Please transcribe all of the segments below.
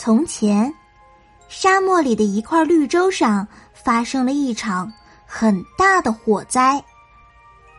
从前，沙漠里的一块绿洲上发生了一场很大的火灾，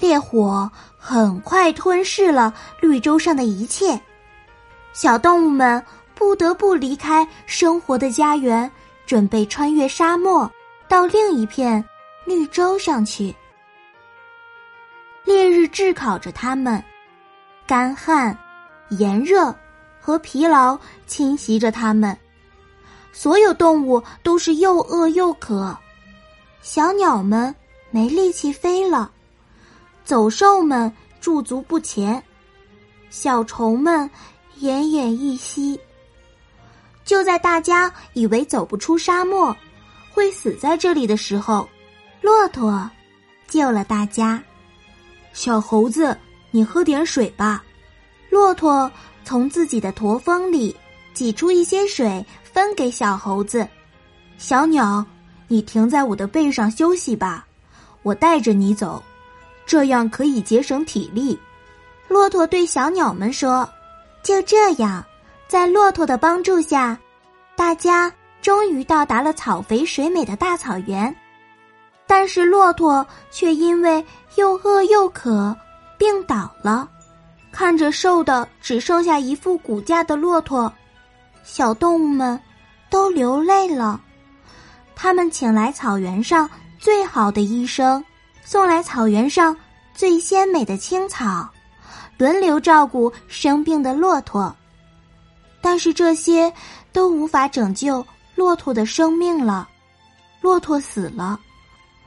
烈火很快吞噬了绿洲上的一切，小动物们不得不离开生活的家园，准备穿越沙漠到另一片绿洲上去。烈日炙烤着它们，干旱、炎热。和疲劳侵袭着它们，所有动物都是又饿又渴。小鸟们没力气飞了，走兽们驻足不前，小虫们奄奄一息。就在大家以为走不出沙漠，会死在这里的时候，骆驼救了大家。小猴子，你喝点水吧。骆驼。从自己的驼峰里挤出一些水，分给小猴子。小鸟，你停在我的背上休息吧，我带着你走，这样可以节省体力。骆驼对小鸟们说：“就这样，在骆驼的帮助下，大家终于到达了草肥水美的大草原。但是骆驼却因为又饿又渴，病倒了。”看着瘦的只剩下一副骨架的骆驼，小动物们都流泪了。他们请来草原上最好的医生，送来草原上最鲜美的青草，轮流照顾生病的骆驼。但是这些都无法拯救骆驼的生命了。骆驼死了，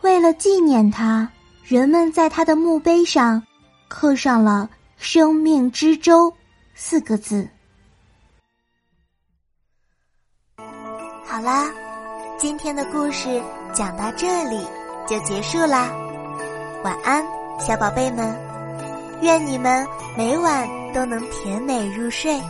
为了纪念他，人们在他的墓碑上刻上了。生命之舟四个字。好啦，今天的故事讲到这里就结束啦。晚安，小宝贝们，愿你们每晚都能甜美入睡。